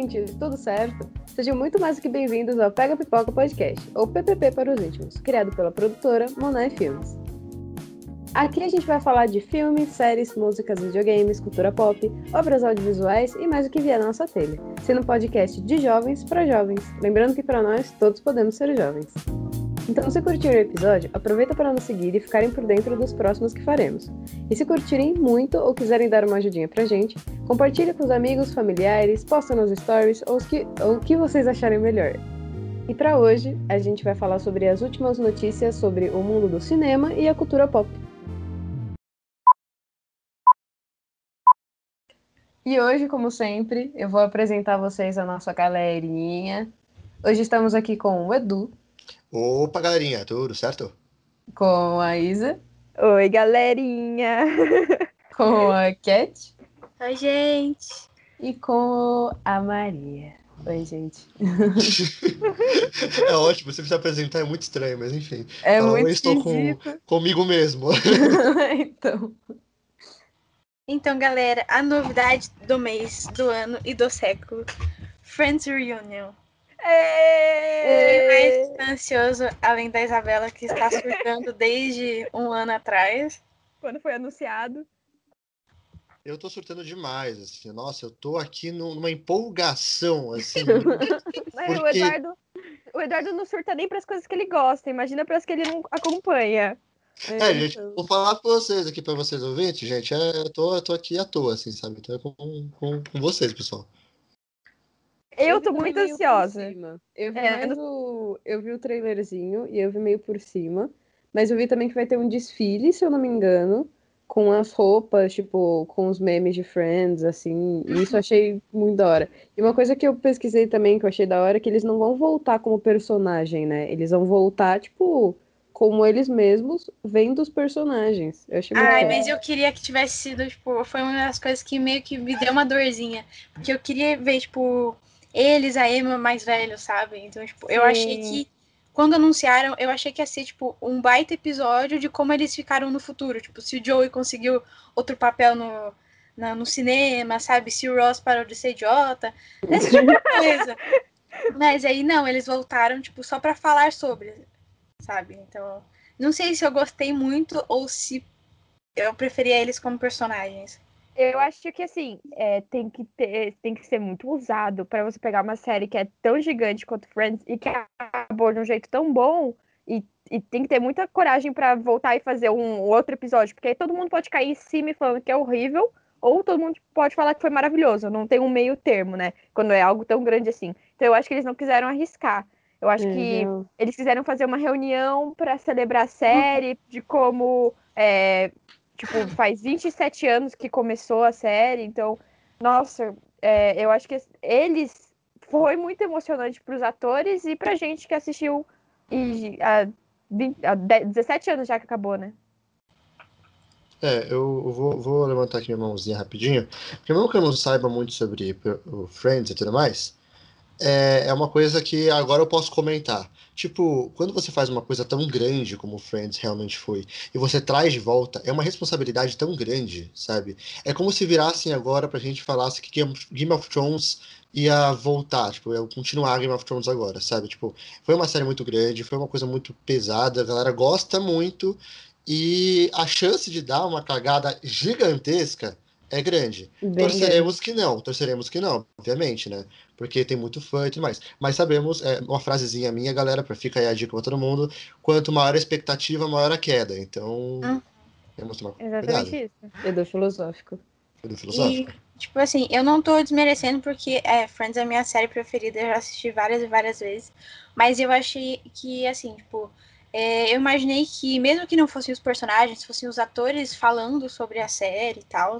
ouvintes, tudo certo? Sejam muito mais do que bem-vindos ao Pega Pipoca Podcast, ou PPP para os íntimos, criado pela produtora Monet Filmes. Aqui a gente vai falar de filmes, séries, músicas, videogames, cultura pop, obras audiovisuais e mais o que vier na nossa telha, sendo um podcast de jovens para jovens, lembrando que para nós todos podemos ser jovens. Então, se curtiram o episódio, aproveita para nos seguir e ficarem por dentro dos próximos que faremos. E se curtirem muito ou quiserem dar uma ajudinha pra gente, compartilhe com os amigos, familiares, posta nos stories ou, que, ou o que vocês acharem melhor. E para hoje, a gente vai falar sobre as últimas notícias sobre o mundo do cinema e a cultura pop. E hoje, como sempre, eu vou apresentar vocês a nossa galerinha. Hoje estamos aqui com o Edu. Opa, galerinha, tudo certo? Com a Isa. Oi, galerinha. Com a Cat. Oi, gente. E com a Maria. Oi, gente. é ótimo, você se apresentar é muito estranho, mas enfim. É Fala, muito eu estou com, comigo mesmo. então. Então, galera, a novidade do mês, do ano e do século. Friends Reunion. Quem mais está ansioso, além da Isabela, que está surtando desde um ano atrás? Quando foi anunciado. Eu tô surtando demais, assim. Nossa, eu tô aqui numa empolgação, assim. Mas porque... o, Eduardo, o Eduardo não surta nem para as coisas que ele gosta, imagina para as que ele não acompanha. É, gente, vou falar com vocês aqui, para vocês ouvintes, gente. É, eu, tô, eu tô aqui à toa, assim, sabe? Então é com, com, com vocês, pessoal. Eu, tô muito ansiosa. Eu vi, é, o, eu vi o trailerzinho e eu vi meio por cima. Mas eu vi também que vai ter um desfile, se eu não me engano, com as roupas, tipo, com os memes de Friends, assim. E isso eu achei muito da hora. E uma coisa que eu pesquisei também, que eu achei da hora, é que eles não vão voltar como personagem, né? Eles vão voltar, tipo, como eles mesmos vendo os personagens. Eu achei Ai, mas eu queria que tivesse sido, tipo, foi uma das coisas que meio que me deu uma dorzinha. Porque eu queria ver, tipo eles, a Emma mais velho, sabe? Então, tipo, Sim. eu achei que quando anunciaram, eu achei que ia ser, tipo, um baita episódio de como eles ficaram no futuro. Tipo, se o Joey conseguiu outro papel no, na, no cinema, sabe? Se o Ross parou de ser idiota, esse tipo de coisa. Mas aí, não, eles voltaram, tipo, só para falar sobre, sabe? Então, não sei se eu gostei muito ou se eu preferia eles como personagens. Eu acho que assim, é, tem que ter, tem que ser muito usado para você pegar uma série que é tão gigante quanto Friends e que acabou de um jeito tão bom e, e tem que ter muita coragem para voltar e fazer um outro episódio, porque aí todo mundo pode cair em cima falando que é horrível, ou todo mundo pode falar que foi maravilhoso. Não tem um meio termo, né? Quando é algo tão grande assim. Então eu acho que eles não quiseram arriscar. Eu acho uhum. que eles quiseram fazer uma reunião para celebrar a série, de como é, Tipo, faz 27 anos que começou a série, então, nossa, é, eu acho que eles foi muito emocionante para os atores e pra gente que assistiu e há, 20, há 17 anos já que acabou, né? É, eu vou, vou levantar aqui minha mãozinha rapidinho, porque mesmo que eu não saiba muito sobre o Friends e tudo mais, é, é uma coisa que agora eu posso comentar. Tipo, quando você faz uma coisa tão grande como Friends realmente foi, e você traz de volta, é uma responsabilidade tão grande, sabe? É como se virassem agora pra gente falasse que Game of Thrones ia voltar, tipo, ia continuar Game of Thrones agora, sabe? Tipo, foi uma série muito grande, foi uma coisa muito pesada, a galera gosta muito, e a chance de dar uma cagada gigantesca é grande. Bem torceremos grande. que não, torceremos que não, obviamente, né? Porque tem muito fã e tudo mais. Mas sabemos, é uma frasezinha minha, galera, para ficar aí a dica pra todo mundo: quanto maior a expectativa, maior a queda. Então, hum. temos que tomar Exatamente cuidado. isso. Edu filosófico. Edu filosófico. E, tipo assim, eu não tô desmerecendo porque é, Friends é a minha série preferida, eu já assisti várias e várias vezes. Mas eu achei que, assim, tipo. É, eu imaginei que, mesmo que não fossem os personagens, fossem os atores falando sobre a série e tal,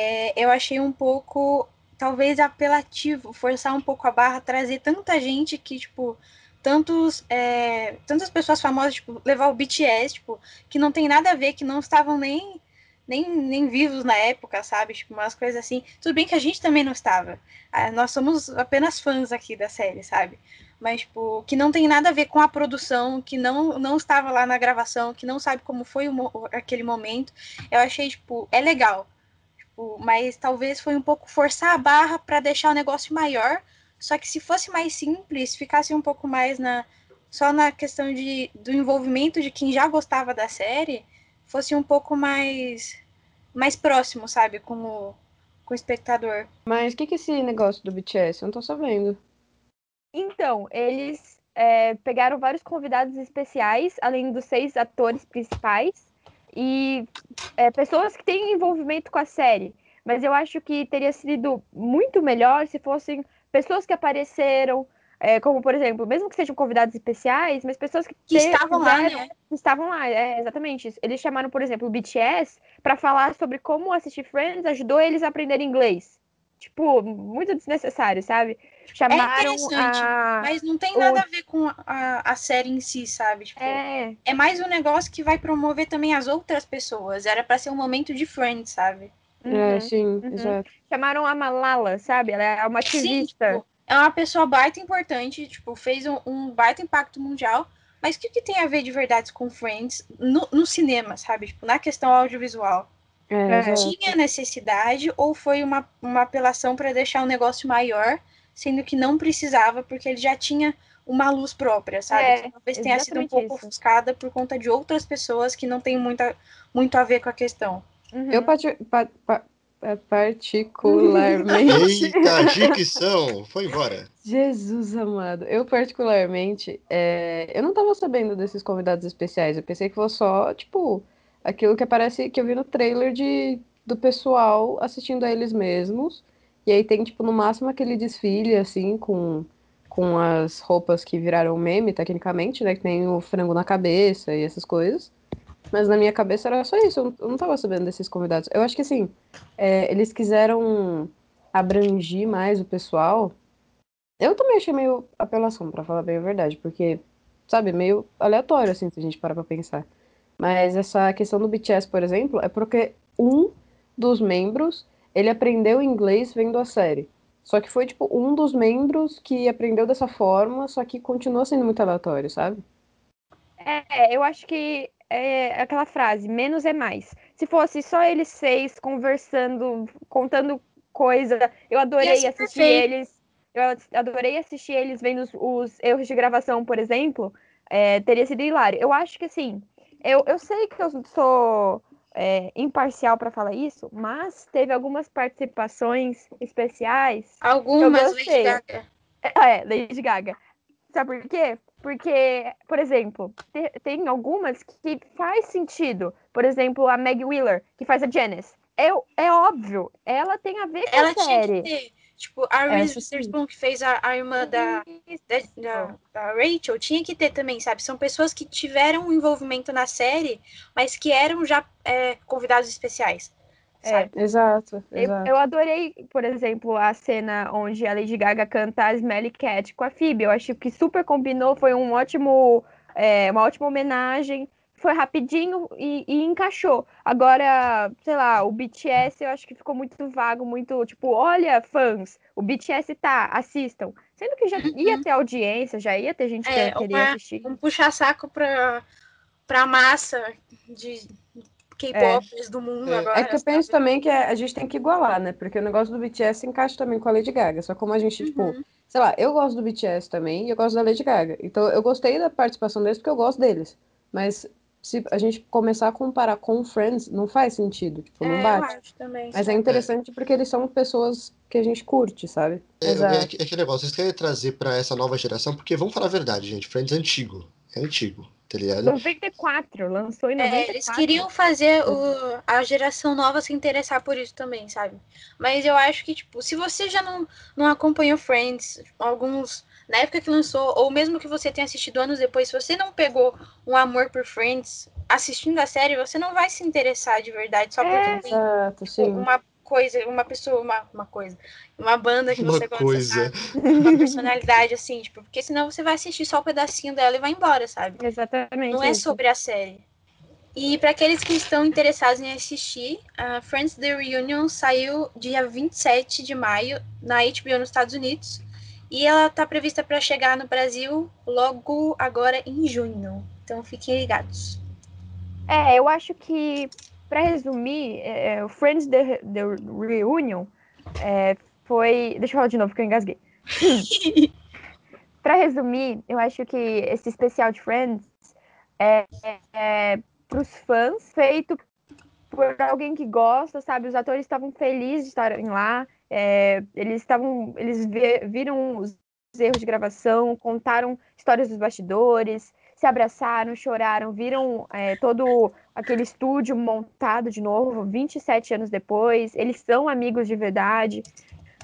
é, eu achei um pouco, talvez, apelativo, forçar um pouco a barra, trazer tanta gente que, tipo, tantos, é, tantas pessoas famosas, tipo, levar o BTS, tipo, que não tem nada a ver, que não estavam nem, nem, nem vivos na época, sabe? Tipo, umas coisas assim. Tudo bem que a gente também não estava. Ah, nós somos apenas fãs aqui da série, sabe? Mas, tipo, que não tem nada a ver com a produção, que não, não estava lá na gravação, que não sabe como foi o, aquele momento. Eu achei, tipo, é legal Tipo, mas talvez foi um pouco forçar a barra para deixar o negócio maior. Só que se fosse mais simples, ficasse um pouco mais na só na questão de, do envolvimento de quem já gostava da série, fosse um pouco mais mais próximo, sabe, com o, com o espectador. Mas o que, que é esse negócio do BTS? Eu não tô sabendo. Então, eles é, pegaram vários convidados especiais, além dos seis atores principais, e é, pessoas que têm envolvimento com a série. Mas eu acho que teria sido muito melhor se fossem pessoas que apareceram, é, como por exemplo, mesmo que sejam convidados especiais, mas pessoas que, que estavam lá, né? Que estavam lá, é, exatamente. Eles chamaram, por exemplo, o BTS para falar sobre como assistir Friends ajudou eles a aprender inglês. Tipo, muito desnecessário, sabe? Chamaram é a... Mas não tem nada o... a ver com a, a série em si, sabe? Tipo, é... é mais um negócio que vai promover também as outras pessoas. Era para ser um momento de Friends, sabe? Uhum, é, sim, uhum. exato. Chamaram a Malala, sabe? Ela é uma ativista. Sim, tipo, é uma pessoa baita importante, tipo, fez um, um baita impacto mundial. Mas o que, que tem a ver de verdade com Friends no, no cinema, sabe? Tipo, na questão audiovisual? É, Tinha necessidade ou foi uma, uma apelação para deixar o negócio maior, sendo que não precisava, porque ele já tinha uma luz própria, sabe? É, Talvez tenha sido um pouco isso. ofuscada por conta de outras pessoas que não tem muita, muito a ver com a questão. Uhum. Eu pa pa particularmente. Eita, dicção! Foi embora. Jesus amado. Eu, particularmente, é... eu não tava sabendo desses convidados especiais. Eu pensei que fosse só, tipo, aquilo que aparece, que eu vi no trailer de, do pessoal assistindo a eles mesmos. E aí tem, tipo, no máximo aquele desfile, assim, com, com as roupas que viraram meme, tecnicamente, né? Que tem o frango na cabeça e essas coisas. Mas na minha cabeça era só isso, eu não tava sabendo desses convidados. Eu acho que, assim, é, eles quiseram abrangir mais o pessoal. Eu também achei meio apelação, para falar bem a verdade, porque, sabe, meio aleatório, assim, se a gente parar pra pensar. Mas essa questão do BTS, por exemplo, é porque um dos membros, ele aprendeu inglês vendo a série. Só que foi, tipo, um dos membros que aprendeu dessa forma, só que continua sendo muito aleatório, sabe? É, eu acho que é aquela frase, menos é mais. Se fosse só eles seis conversando, contando coisa, eu adorei assistir perfeito. eles. Eu adorei assistir eles vendo os, os erros de gravação, por exemplo. É, teria sido hilário. Eu acho que assim, eu, eu sei que eu sou é, imparcial para falar isso, mas teve algumas participações especiais. Algumas, Lady Gaga. É, Lady Gaga. Sabe por quê? Porque, por exemplo, te, tem algumas que faz sentido. Por exemplo, a Meg Wheeler, que faz a Janice. É, é óbvio, ela tem a ver com ela a série. Tipo, a Reese Witherspoon, que fez a, a irmã da, da, da, Rachel, tinha que ter também, sabe? São pessoas que tiveram um envolvimento na série, mas que eram já é, convidados especiais. É, exato. exato. Eu, eu, adorei, por exemplo, a cena onde a Lady Gaga canta a Smelly Cat com a Phoebe. Eu acho que super combinou, foi um ótimo, é, uma ótima homenagem foi rapidinho e, e, encaixou. Agora, sei lá, o BTS eu acho que ficou muito vago, muito tipo, olha, fãs, o BTS tá, assistam. Sendo que já ia uhum. ter audiência, já ia ter gente é, que queria uma, assistir. Um puxa-saco pra, pra massa de K-popers é. do mundo é. agora. É que eu penso também que a gente tem que igualar, né? Porque o negócio do BTS encaixa também com a Lady Gaga. Só como a gente, tipo, uhum. tipo, sei lá, eu gosto do BTS também e eu gosto da Lady Gaga. Então eu gostei da participação deles porque eu gosto deles. Mas se a gente começar a comparar com Friends, não faz sentido, tipo, não é, bate. Eu acho também, Mas é interessante porque eles são pessoas que a gente curte, sabe? É, é, é aquele negócio, vocês querem trazer para essa nova geração, porque vamos falar a verdade, gente, Friends é antigo, é antigo, tá ligado? 94, lançou em 94. É, eles queriam fazer o, a geração nova se interessar por isso também, sabe? Mas eu acho que, tipo, se você já não, não acompanhou Friends, alguns na época que lançou, ou mesmo que você tenha assistido anos depois, se você não pegou um amor por Friends assistindo a série, você não vai se interessar de verdade só porque é, tem exato, tipo, uma coisa, uma pessoa, uma, uma coisa, uma banda que uma você coisa. gosta? Uma personalidade assim, tipo, porque senão você vai assistir só um pedacinho dela e vai embora, sabe? Exatamente. Não é sobre a série. E para aqueles que estão interessados em assistir, a Friends The Reunion saiu dia 27 de maio na HBO nos Estados Unidos. E ela está prevista para chegar no Brasil logo agora em junho. Então fiquem ligados. É, eu acho que Pra resumir, é, é, o Friends The, The Reunion é, foi. Deixa eu falar de novo porque eu engasguei. pra resumir, eu acho que esse especial de Friends é, é pros fãs, feito por alguém que gosta, sabe? Os atores estavam felizes de estarem lá, é, eles estavam, eles viram os erros de gravação, contaram histórias dos bastidores, se abraçaram, choraram, viram é, todo aquele estúdio montado de novo, 27 anos depois. Eles são amigos de verdade.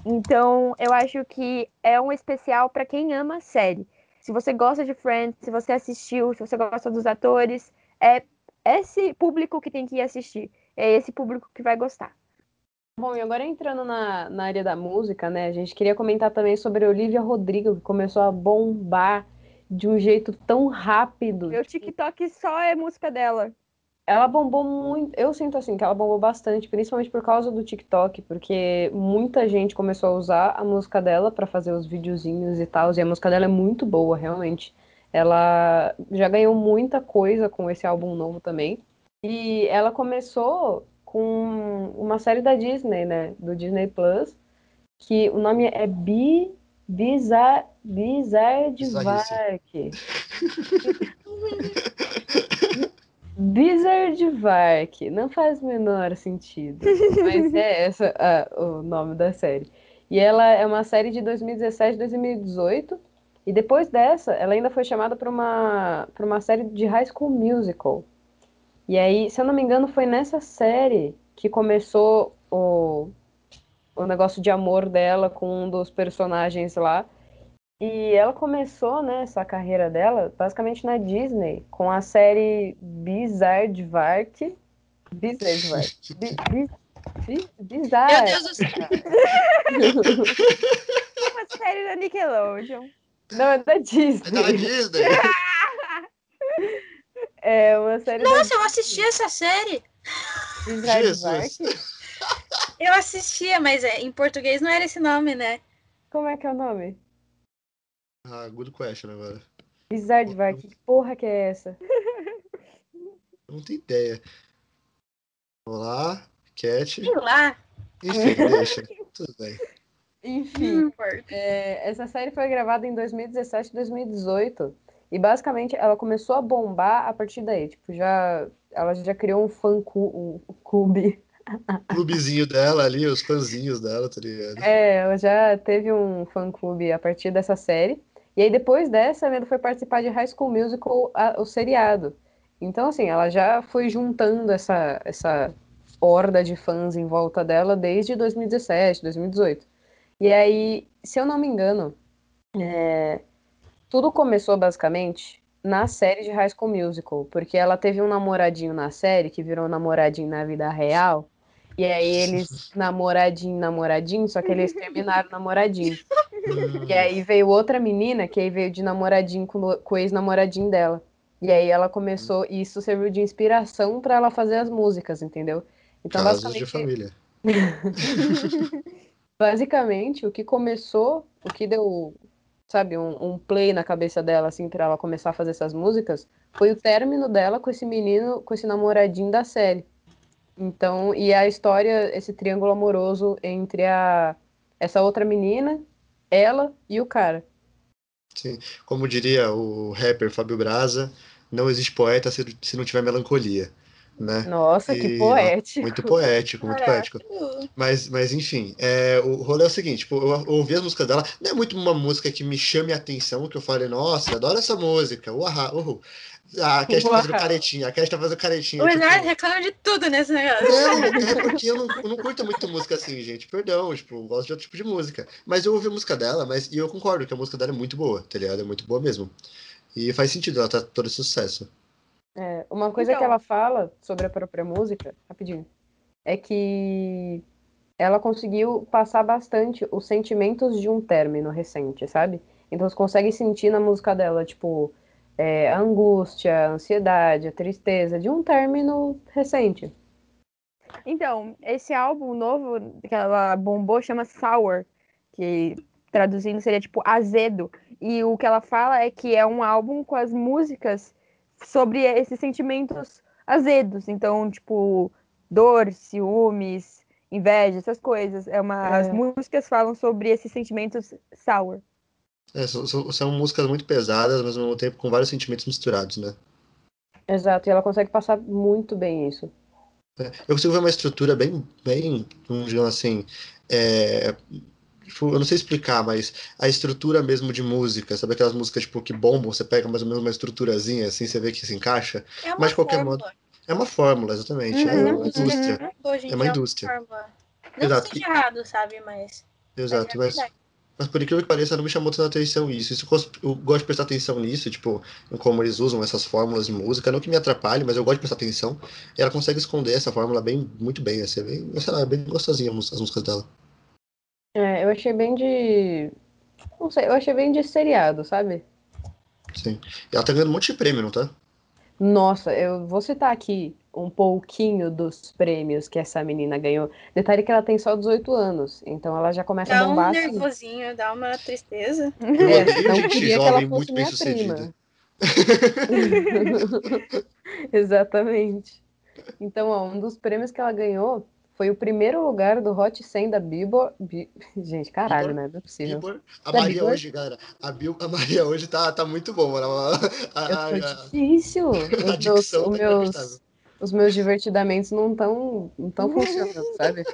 Então, eu acho que é um especial para quem ama a série. Se você gosta de Friends, se você assistiu, se você gosta dos atores, é esse público que tem que ir assistir. É esse público que vai gostar. Bom, e agora entrando na, na área da música, né? A gente queria comentar também sobre a Olivia Rodrigo, que começou a bombar de um jeito tão rápido. Meu TikTok só é música dela. Ela bombou muito. Eu sinto assim que ela bombou bastante, principalmente por causa do TikTok, porque muita gente começou a usar a música dela para fazer os videozinhos e tal. E a música dela é muito boa, realmente. Ela já ganhou muita coisa com esse álbum novo também. E ela começou com uma série da Disney, né? Do Disney Plus, que o nome é Bi Bizar, Bizardvark. Bizardvark. Não faz o menor sentido. Mas é essa o nome da série. E ela é uma série de 2017 2018. E depois dessa, ela ainda foi chamada para uma, uma série de High School Musical. E aí, se eu não me engano, foi nessa série que começou o, o negócio de amor dela com um dos personagens lá. E ela começou, né, essa carreira dela, basicamente na Disney, com a série Bizarre Bizarre Bizarre. Meu Deus do céu. Uma série da Nickelodeon. Não, é da Disney. É da Disney. é uma série Nossa, da... eu assisti essa série. Jesus. Eu assistia, mas é, em português não era esse nome, né? Como é que é o nome? Ah, good question agora. Bizarre Vark. Que porra que é essa? Não tenho ideia. Olá, Cat. Sei lá. Enfim, deixa. Tudo bem. Enfim, é, essa série foi gravada em 2017 e 2018. E basicamente ela começou a bombar a partir daí. Tipo, já. Ela já criou um fã um clube clubezinho dela ali, os fãzinhos dela, tá ligado? É, ela já teve um fã-clube a partir dessa série. E aí depois dessa, ela foi participar de High School Musical, a, o seriado. Então, assim, ela já foi juntando essa, essa horda de fãs em volta dela desde 2017, 2018. E aí, se eu não me engano, é, tudo começou basicamente na série de High School Musical, porque ela teve um namoradinho na série que virou namoradinho na vida real, e aí eles namoradinho, namoradinho, só que eles terminaram namoradinho. E aí veio outra menina que aí veio de namoradinho com, com o ex-namoradinho dela. E aí ela começou, e isso serviu de inspiração para ela fazer as músicas, entendeu? Então, Casos basicamente... de família. basicamente, o que começou, o que deu, sabe, um, um play na cabeça dela, assim, para ela começar a fazer essas músicas, foi o término dela com esse menino, com esse namoradinho da série. Então, e a história, esse triângulo amoroso entre a essa outra menina, ela e o cara. Sim, como diria o rapper Fábio Braza, não existe poeta se, se não tiver melancolia. Né? Nossa, e, que poético. Muito poético, muito poético. Mas, mas enfim, é, o rolê é o seguinte, tipo, eu, ouvi as músicas dela, não é muito uma música que me chame a atenção, que eu falei, nossa, adoro essa música, uha, uhul. Ah, a Cash tá fazendo caretinha, a Cash tá fazendo caretinha. O tipo... Eduardo reclama de tudo nesse negócio. Não, é porque eu não, eu não curto muito música assim, gente. Perdão, tipo, eu gosto de outro tipo de música. Mas eu ouvi a música dela, mas e eu concordo que a música dela é muito boa, tá ligado? É muito boa mesmo. E faz sentido, ela tá todo sucesso. É, uma coisa então... que ela fala sobre a própria música, rapidinho, é que ela conseguiu passar bastante os sentimentos de um término recente, sabe? Então você consegue sentir na música dela, tipo, é, a angústia, a ansiedade, a tristeza de um término recente. Então, esse álbum novo que ela bombou chama Sour, que traduzindo seria tipo azedo. E o que ela fala é que é um álbum com as músicas sobre esses sentimentos azedos. Então, tipo, dor, ciúmes, inveja, essas coisas. É uma, É. As músicas falam sobre esses sentimentos sour. É, são, são- são músicas muito pesadas, mas ao mesmo tempo com vários sentimentos misturados, né? Exato, e ela consegue passar muito bem isso. É, Eu consigo ver uma estrutura bem, bem, vamos dizer assim, é, tipo, eu não sei explicar, mas a estrutura mesmo de música, sabe aquelas músicas tipo que bombam, você pega mais ou menos uma estruturazinha assim, você vê que se encaixa. É uma Mas de qualquer fórmula. modo, É uma fórmula, exatamente. É Uhum. uma indústria. Hoje em É uma indústria. uma fórmula. Não Exato. que errado, sabe? Mas. Exato, é mas, verdade. mas por incrível que pareça, não me chamou tanta atenção isso. isso eu gosto- de prestar atenção nisso, tipo, em como eles usam essas fórmulas de música. Não que me atrapalhe, mas eu gosto de prestar atenção. E ela consegue esconder essa fórmula bem, muito bem, assim, é bem, sei lá, é bem gostosinha as músicas dela. É, eu achei bem de. Não sei, eu achei bem de seriado, sabe? Sim. E ela tá ganhando um monte de prêmio, não tá? Nossa, eu vou citar aqui um pouquinho dos prêmios que essa menina ganhou. Detalhe que ela tem só 18 anos, então ela já começa a Dá um bombar assim. nervosinho, dá uma tristeza. Eu É, odeio não gente queria que ela jovem fosse muito bem minha prima. sucedida. Exatamente. Então, ó, um dos prêmios que ela ganhou foi o primeiro lugar do Hot 100 da Billboard. Bi- Gente, caralho, Billboard? né? Não é possível. A Da Maria hoje, galera, a, Bil, a Maria hoje tá, tá muito boa. Ela, a, a, difícil. Os meus, tá meus, os meus divertidamentos não estão não tão funcionando, sabe?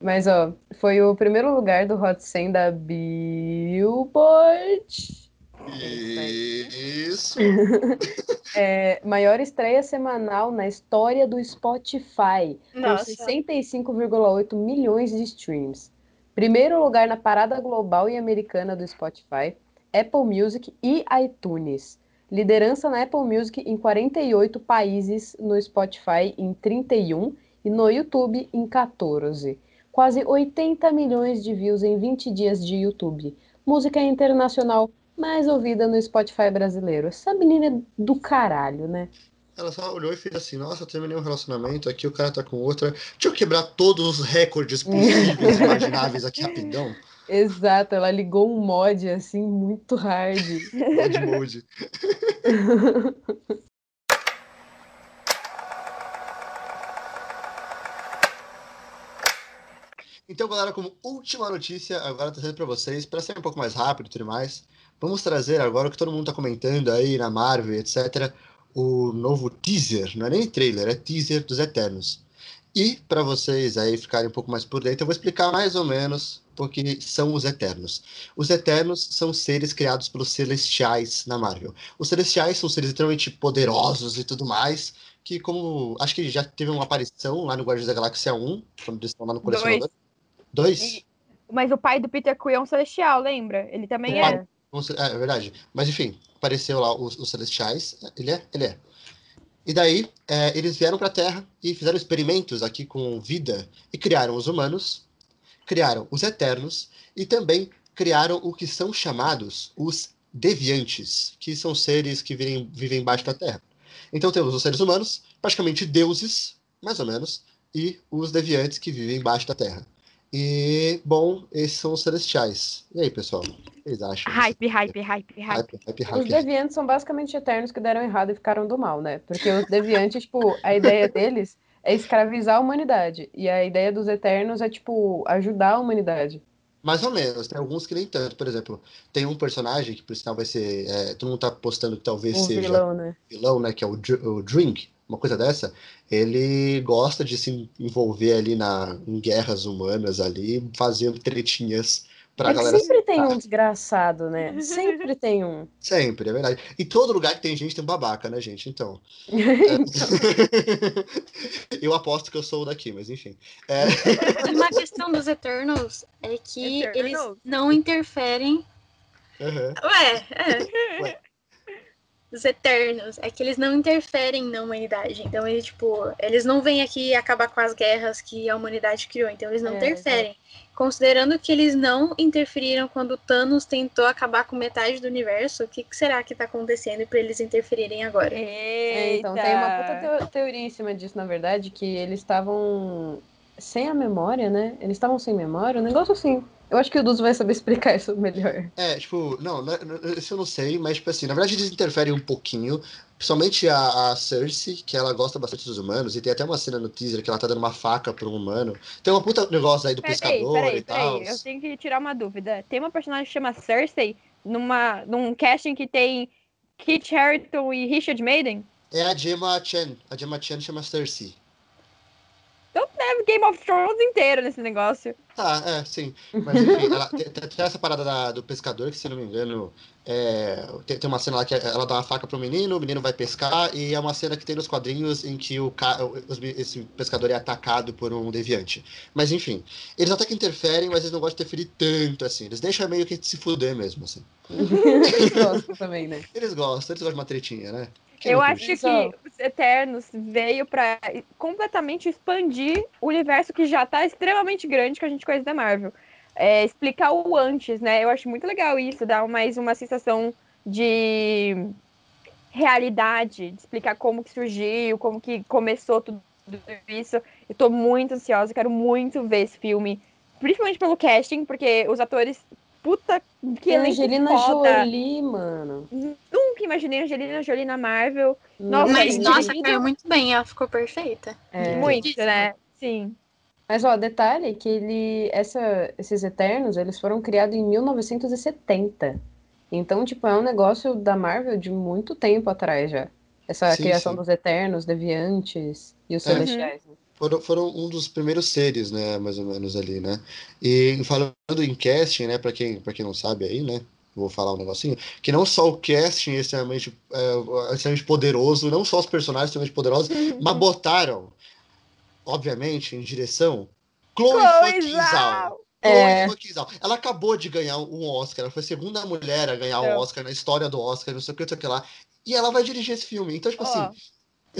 Mas, ó, foi o primeiro lugar do Hot 100 da Billboard. Isso. É, maior estreia semanal na história do Spotify, com Nossa. 65,8 milhões de streams. Primeiro lugar na parada global e americana do Spotify, Apple Music e iTunes. Liderança na Apple Music em 48 países, no Spotify em 31 e no YouTube em 14. Quase 80 milhões de views em 20 dias de YouTube. Música internacional mais ouvida no Spotify brasileiro. Essa menina é do caralho, né? Ela só olhou e fez assim: Nossa, eu terminei um relacionamento, aqui o cara tá com outra. Deixa eu quebrar todos os recordes possíveis imagináveis aqui rapidão. Exato, ela ligou um mod assim muito hard. God mode. Então, galera, como última notícia, agora trazendo para vocês, para ser um pouco mais rápido e tudo mais, vamos trazer agora o que todo mundo tá comentando aí na Marvel, etc. O novo teaser, não é nem trailer, é teaser dos Eternos. E para vocês aí ficarem um pouco mais por dentro, eu vou explicar mais ou menos o que são os Eternos. Os Eternos são seres criados pelos Celestiais na Marvel. Os Celestiais são seres extremamente poderosos e tudo mais, que como acho que já teve uma aparição lá no Guardiões da Galáxia 1, quando eles estão lá no colecionador. Dois? E- Mas o pai do Peter Quill é um celestial, lembra? Ele também É. é. Não É, é verdade. Mas enfim, apareceu lá os, os Celestiais. Ele é? Ele é. E daí, é, eles vieram para a Terra e fizeram experimentos aqui com vida e criaram os humanos, criaram os Eternos e também criaram o que são chamados os Deviantes, que são seres que vivem, vivem embaixo da Terra. Então temos os seres humanos, praticamente deuses, mais ou menos, e os Deviantes que vivem embaixo da Terra. E, bom, esses são os Celestiais. E aí, pessoal? O que vocês acham? Hype, hype, hype, hype. Hype, hype, Os deviantes são basicamente eternos que deram errado e ficaram do mal, né? Porque os deviantes, tipo, a ideia deles é escravizar a humanidade. E a ideia dos eternos é, tipo, ajudar a humanidade. Mais ou menos, tem alguns que nem tanto. Por exemplo, tem um personagem que, por sinal, vai ser. é, todo mundo tá postando que talvez O seja vilão, né? vilão, né? Que é o, Dr- o Drink, uma coisa dessa. Ele gosta de se envolver ali na, em guerras humanas ali, fazendo tretinhas pra É que galera. sempre tem um desgraçado, né? Sempre tem um. Sempre, é verdade. Em todo lugar que tem gente tem um babaca, né, gente? Então. eu aposto que eu sou o daqui, mas enfim. É, Uma questão dos Eternals é que eles Eternals? não interferem. aham. Ué, é. Ué. Os Eternos é que eles não interferem na humanidade. Então, eles, tipo, eles não vêm aqui acabar com as guerras que a humanidade criou. Então, eles não É, interferem. Considerando que eles não interferiram quando Thanos tentou acabar com metade do universo, o que, que será que tá acontecendo para eles interferirem agora? É, então, tem uma puta teo- teoria em cima disso, na verdade, que eles estavam sem a memória, né? Eles estavam sem memória, um negócio assim. Eu acho que o Duz vai saber explicar isso melhor. É, tipo, não, não- isso eu não sei, mas, tipo assim, na verdade eles interferem um pouquinho, Principalmente a, a Cersei, que ela gosta bastante dos humanos, e tem até uma cena no teaser que ela tá dando uma faca pra um humano. Tem uma puta negócio aí do Peraí, pescador peraí, e tal. peraí. Eu tenho que tirar uma dúvida. Tem uma personagem que chama Cersei numa, num casting que tem Kit Harington e Richard Maiden? É a Gemma Chan. A Gemma Chan chama Cersei. É Game of Thrones inteiro nesse negócio. Tá, é, sim. Mas enfim, ela, tem, tem- essa parada da- do pescador, que se não me engano, é, tem, tem uma cena lá que ela dá uma faca pro menino, o menino vai pescar, e é uma cena que tem nos quadrinhos em que o, os- esse pescador é atacado por um deviante. Mas enfim, eles até que interferem, mas eles não gostam de interferir tanto assim. Eles deixam meio que se fuder mesmo, assim. Eles gostam também, né? Eles gostam, eles gostam de uma tretinha, né? Eu acho que os Eternos veio pra completamente expandir o universo que já tá extremamente grande que a gente conhece da Marvel. É, explicar o antes, né? Eu acho muito legal isso, dar mais uma sensação de realidade, de explicar como que surgiu, como que começou tudo isso. Eu tô muito ansiosa, quero muito ver esse filme, principalmente pelo casting, porque os atores, puta que Que elenco Angelina foda. Jolie, mano. Nunca imaginei Angelina Jolie na Marvel. Nossa, Mas, nossa, dirigido- caiu muito bem, ela ficou perfeita. É. Muito, Isso. né? Sim. Mas, ó, detalhe que ele, essa, esses Eternos, eles foram criados em 1970. Então, tipo, é um negócio da Marvel de muito tempo atrás já. Essa Sim, criação sim. dos Eternos, Deviantes e os É. Celestiais. né? Foram, foram um dos primeiros seres, né, mais ou menos ali, né? E falando em casting, né, para quem, pra quem não sabe aí, né, vou falar um negocinho, que não só o casting é extremamente, é, extremamente poderoso, não só os personagens extremamente poderosos, mas botaram, obviamente, em direção Chloe fucking. É. Ela acabou de ganhar um Oscar, ela foi a segunda mulher a ganhar um. Oscar na história do Oscar, não sei o que, não sei o que lá. E ela vai dirigir esse filme. Então, tipo Ó, assim,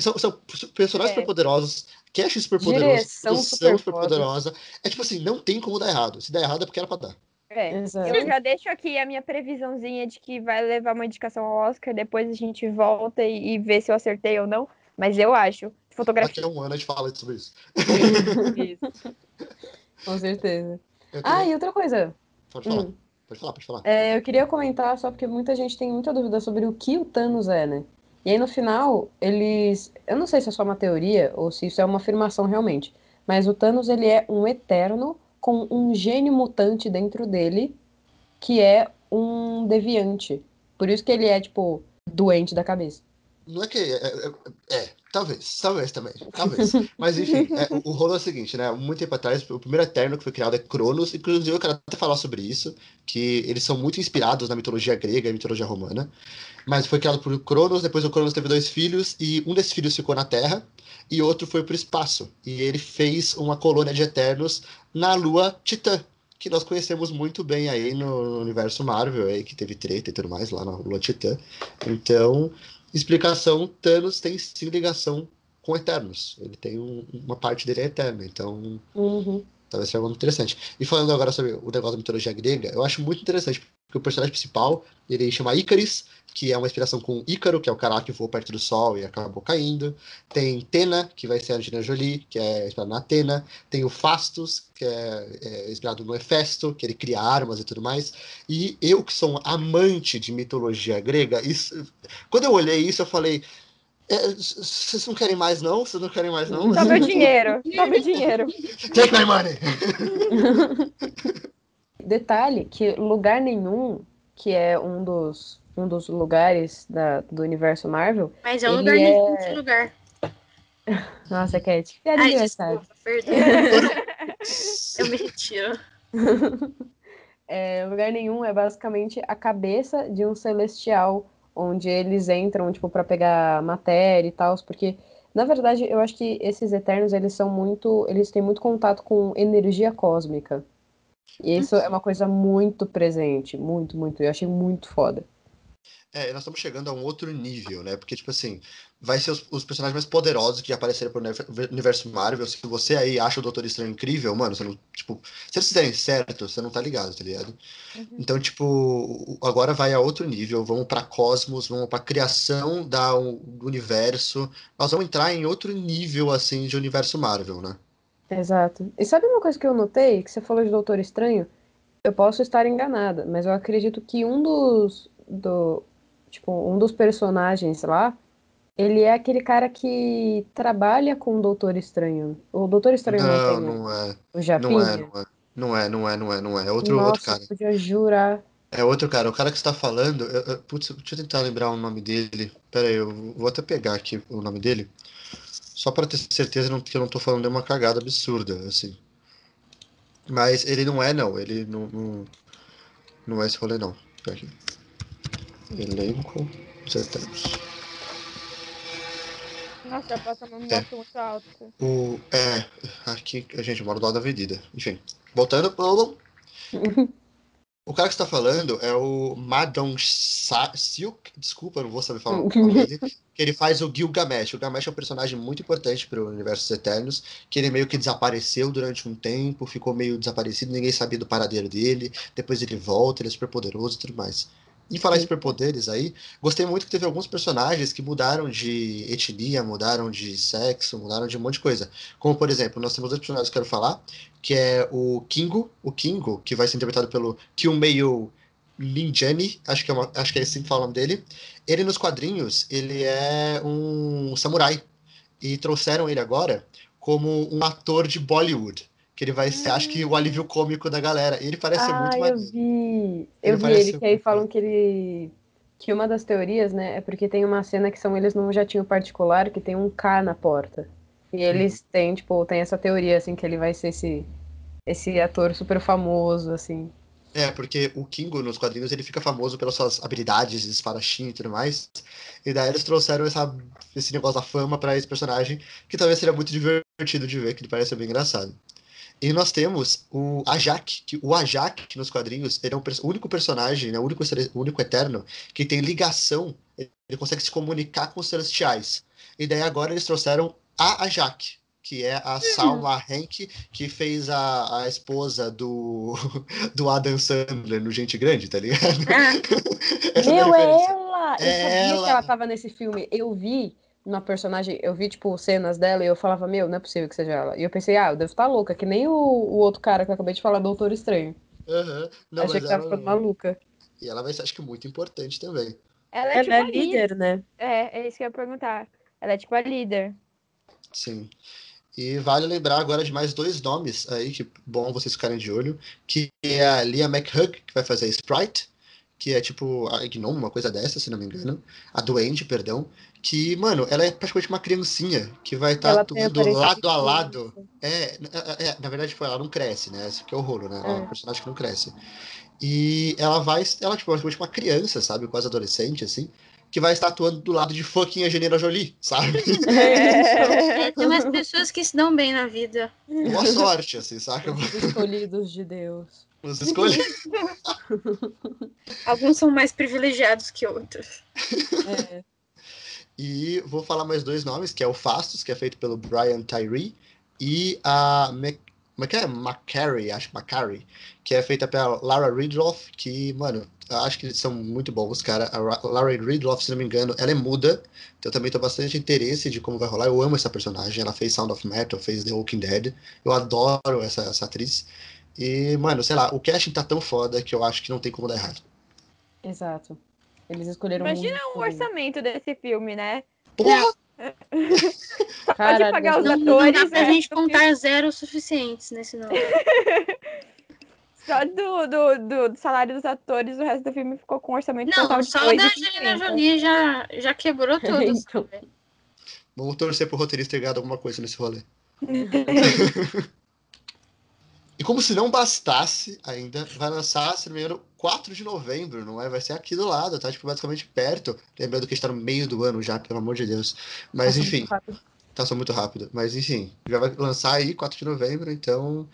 são, são personagens É. super poderosos, cast super poderoso, Direção produção super poderosa. É tipo assim, não tem como dar errado. Se der errado é porque era pra dar. é. Eu já deixo aqui a minha previsãozinha de que vai levar uma indicação ao Oscar, depois a gente volta e, e vê se eu acertei ou não. Mas eu acho. Daqui Fotografia. a um ano a gente fala sobre isso. isso. Com certeza. Ah, e outra coisa. Pode falar, Hum. pode falar, pode falar. É, eu queria comentar só porque muita gente tem muita dúvida sobre o que o Thanos é, né? E aí no final, eles. Eu não sei se é só uma teoria ou se isso é uma afirmação realmente. Mas o Thanos, ele é um eterno com um gênio mutante dentro dele, que é um deviante. Por isso que ele é, tipo, doente da cabeça. Não é que. É, é- é, talvez, talvez também. Talvez. Mas enfim, é, o, o rolo é o seguinte, né? Muito tempo atrás, o primeiro Eterno que foi criado é Cronos. Inclusive, eu quero até falar sobre isso, que eles são muito inspirados na mitologia grega e mitologia romana. Mas foi criado por Cronos, depois o Cronos teve dois filhos, e um desses filhos ficou na Terra, e outro foi pro espaço. E ele fez uma colônia de Eternos na lua Titã. Que nós conhecemos muito bem aí no universo Marvel, aí, que teve treta e tudo mais lá na Lua Titã. Então, explicação, Thanos tem sim ligação com Eternos. Ele tem um- uma parte dele é eterna, então Uhum. Talvez seja algo interessante. E falando agora sobre o negócio da mitologia grega, eu acho muito interessante, porque o personagem principal, ele chama Ícaris, que é uma inspiração com Ícaro, que é o cara que voou perto do sol e acabou caindo. Tem Tena, que vai ser a Angelina Jolie, que é inspirado na Atena. Tem o Fastos, que é, é inspirado no Hefesto, que ele cria armas e tudo mais. E eu, que sou um amante de mitologia grega, isso, quando eu olhei isso, eu falei. "É, c- Vocês não querem mais, não? Vocês não querem mais, não? Toma meu dinheiro. Toma meu dinheiro. Take my money! Detalhe que lugar nenhum, que é um dos, um dos lugares da, do universo Marvel. Mas é um lugar é- nenhum esse lugar. Nossa, Cat. Desculpa, perdão. Eu me retiro. É, lugar nenhum é basicamente a cabeça de um celestial, onde eles entram, tipo, para pegar matéria e tal, porque, na verdade, eu acho que esses Eternos, eles são muito, eles têm muito contato com energia cósmica. E isso é uma coisa muito presente, muito, muito, eu achei muito foda. É, nós estamos chegando a um outro nível, né? Porque, tipo assim, vai ser os, os personagens mais poderosos que já apareceram pro univer- universo Marvel. Se você aí acha o Doutor Estranho incrível, mano, você não, tipo, se eles fizerem certo, você não tá ligado, tá ligado? Então, tipo, agora vai a outro nível, vamos pra cosmos, vamos pra criação da, do universo. Nós vamos entrar em outro nível, assim, de universo Marvel, né? Exato. E sabe uma coisa que eu notei, que você falou de Doutor Estranho? Eu posso estar enganada, mas eu acredito que um dos, do, tipo, um dos personagens lá Ele é aquele cara que trabalha com o Doutor Estranho. O Doutor Estranho não, Não, tem não é. o Não é, não é. Não é, não é, não é, não é. É outro, Nossa, outro cara. eu podia jurar. É outro cara. O cara que você tá falando. eu- eu- putz, deixa eu tentar lembrar o nome dele. Pera aí, eu vou até pegar aqui o nome dele. Só pra ter certeza não- que eu não tô falando nenhuma cagada absurda, assim. Mas ele não é, não. Ele não, não, não é esse rolê, não. Pera aqui. Elenco dos Eternos. Nossa, passa uma É. moto muito alta. O, é, aqui, gente, eu moro do lado da avenida. Enfim, voltando. O cara que você tá falando é o Madong Sa- Silk, desculpa, não vou saber falar o nome dele, que ele faz o Gilgamesh. O Gilgamesh é um personagem muito importante para o Universo dos Eternos, que ele meio que desapareceu durante um tempo, ficou meio desaparecido, ninguém sabia do paradeiro dele, depois ele volta, ele é super poderoso e tudo mais. Em falar em superpoderes aí, gostei muito que teve alguns personagens que mudaram de etnia, mudaram de sexo, mudaram de um monte de coisa. Como, por exemplo, nós temos dois personagens que eu quero falar, que é o Kingo, o Kingo, que vai ser interpretado pelo Kyumeio Linjani, acho que é, uma, acho que é assim que fala o nome dele. Ele nos quadrinhos, ele é um samurai. E trouxeram ele agora como um ator de Bollywood. Que ele vai ser, acho que, o alívio cômico da galera. E ele parece ah, muito eu maneiro. vi. Eu Ele vi ele, que aí falam que ele. Que uma das teorias, né, é porque tem uma cena que são eles num jatinho particular que tem um K na porta. E eles têm, tipo, tem essa teoria, assim, que ele vai ser esse, esse ator super famoso, assim. É, porque o Kingo nos quadrinhos ele fica famoso pelas suas habilidades de espadachim e tudo mais. E daí eles trouxeram essa, esse negócio da fama pra esse personagem, que talvez seria muito divertido de ver, que ele parece bem engraçado. E nós temos o Ajak, que o Ajak que nos quadrinhos ele é um o único personagem, né, o único, o único eterno que tem ligação, ele consegue se comunicar com os celestiais. E daí agora eles trouxeram a Ajak, que é a Salma Henk, que fez a, a esposa do, do Adam Sandler no Gente Grande, tá ligado? Essa é Meu, é ela! Eu É sabia que ela. ela tava nesse filme. Eu vi uma personagem, eu vi, tipo, cenas dela e eu falava, meu, não é possível que seja ela. E eu pensei, ah, eu devo estar louca, que nem o, o outro cara que eu acabei de falar, Doutor Estranho. Aham. Não, Achei mas que tava ela- ficando maluca. E ela vai ser, acho que, muito importante também. Ela é Ela tipo é a líder. líder, né? É, é isso que eu ia perguntar. Ela é tipo a líder. Sim. E vale lembrar agora de mais dois nomes aí, que bom vocês ficarem de olho, que é a Leah McHugh, que vai fazer Sprite, que é tipo a Gnome, uma coisa dessa, se não me engano. A Duende, perdão. Que, mano, ela é praticamente uma criancinha que vai estar atuando de lado a lado. É, é, é, na verdade, tipo, ela não cresce, né? Esse que é o rolo, né? Ela é um É. personagem que não cresce. E ela vai, ela, tipo, praticamente uma criança, sabe? Quase adolescente, assim, que vai estar atuando do lado de fucking Angelina Jolie, sabe? É, tem umas pessoas que se dão bem na vida. Boa sorte, assim, saca? Os escolhidos de Deus. Os escolhidos. Alguns são mais privilegiados que outros. É. E vou falar mais dois nomes, que é o Fastos, que é feito pelo Brian Tyree, e a Mac... Como é que é? Macari, acho que Macari, que é feita pela Lara Ridloff, que, mano, acho que eles são muito bons, cara. A Ra- Lara Ridloff, se não me engano, ela é muda, então eu também tô bastante interesse de como vai rolar. Eu amo essa personagem, ela fez Sound of Metal, fez The Walking Dead, eu adoro essa, essa atriz. E, mano, sei lá, o casting tá tão foda que eu acho que não tem como dar errado. Exato. Eles escolheram Imagina muito o orçamento desse filme, né? Porra! Só Caralho, pode pagar os Não, mas- não dá atores. pra né? gente contar zero suficientes nesse nome. Só do, do, do, do salário dos atores, o resto do filme ficou com um orçamento total Não, de só o da 2,50. Angelina Jolie já, já quebrou tudo. Então. Vamos torcer pro roteirista ter ganhado alguma coisa nesse rolê. E como se não bastasse ainda, vai lançar, se não me engano, 4 de novembro, não é? Vai ser aqui do lado, tá? Tipo, basicamente perto. Lembrando que a gente tá no meio do ano já, pelo amor de Deus. Mas Nossa, enfim, tá só muito rápido. Mas enfim, já vai lançar aí 4 de novembro, então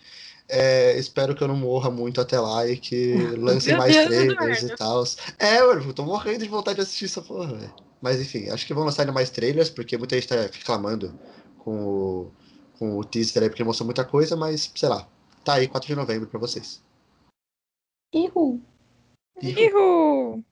é, espero que eu não morra muito até lá e que lancem mais Deus, trailers e tal. É, eu tô morrendo de vontade de assistir essa porra, velho. Mas enfim, acho que vão lançar ainda mais trailers, porque muita gente tá reclamando com o, com o teaser aí, porque mostrou muita coisa, mas sei lá. Tá aí 4 de novembro pra vocês. Ihu. Ihu!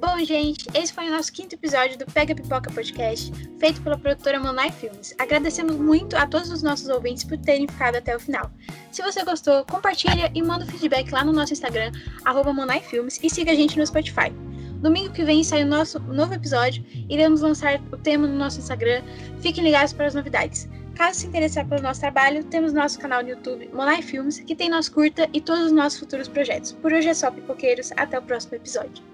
Bom, gente, esse foi o nosso quinto episódio do Pega Pipoca Podcast, feito pela produtora Monai Filmes. Agradecemos muito a todos os nossos ouvintes por terem ficado até o final. Se você gostou, compartilha e manda o feedback lá no nosso Instagram, arroba Monai Filmes, e siga a gente no Spotify. Domingo que vem sai o nosso novo episódio. Iremos lançar o tema no nosso Instagram. Fiquem ligados para as novidades. Caso se interessar pelo nosso trabalho, temos nosso canal no YouTube, Monai Filmes, que tem nosso curta e todos os nossos futuros projetos. Por hoje é só, pipoqueiros. Até o próximo episódio.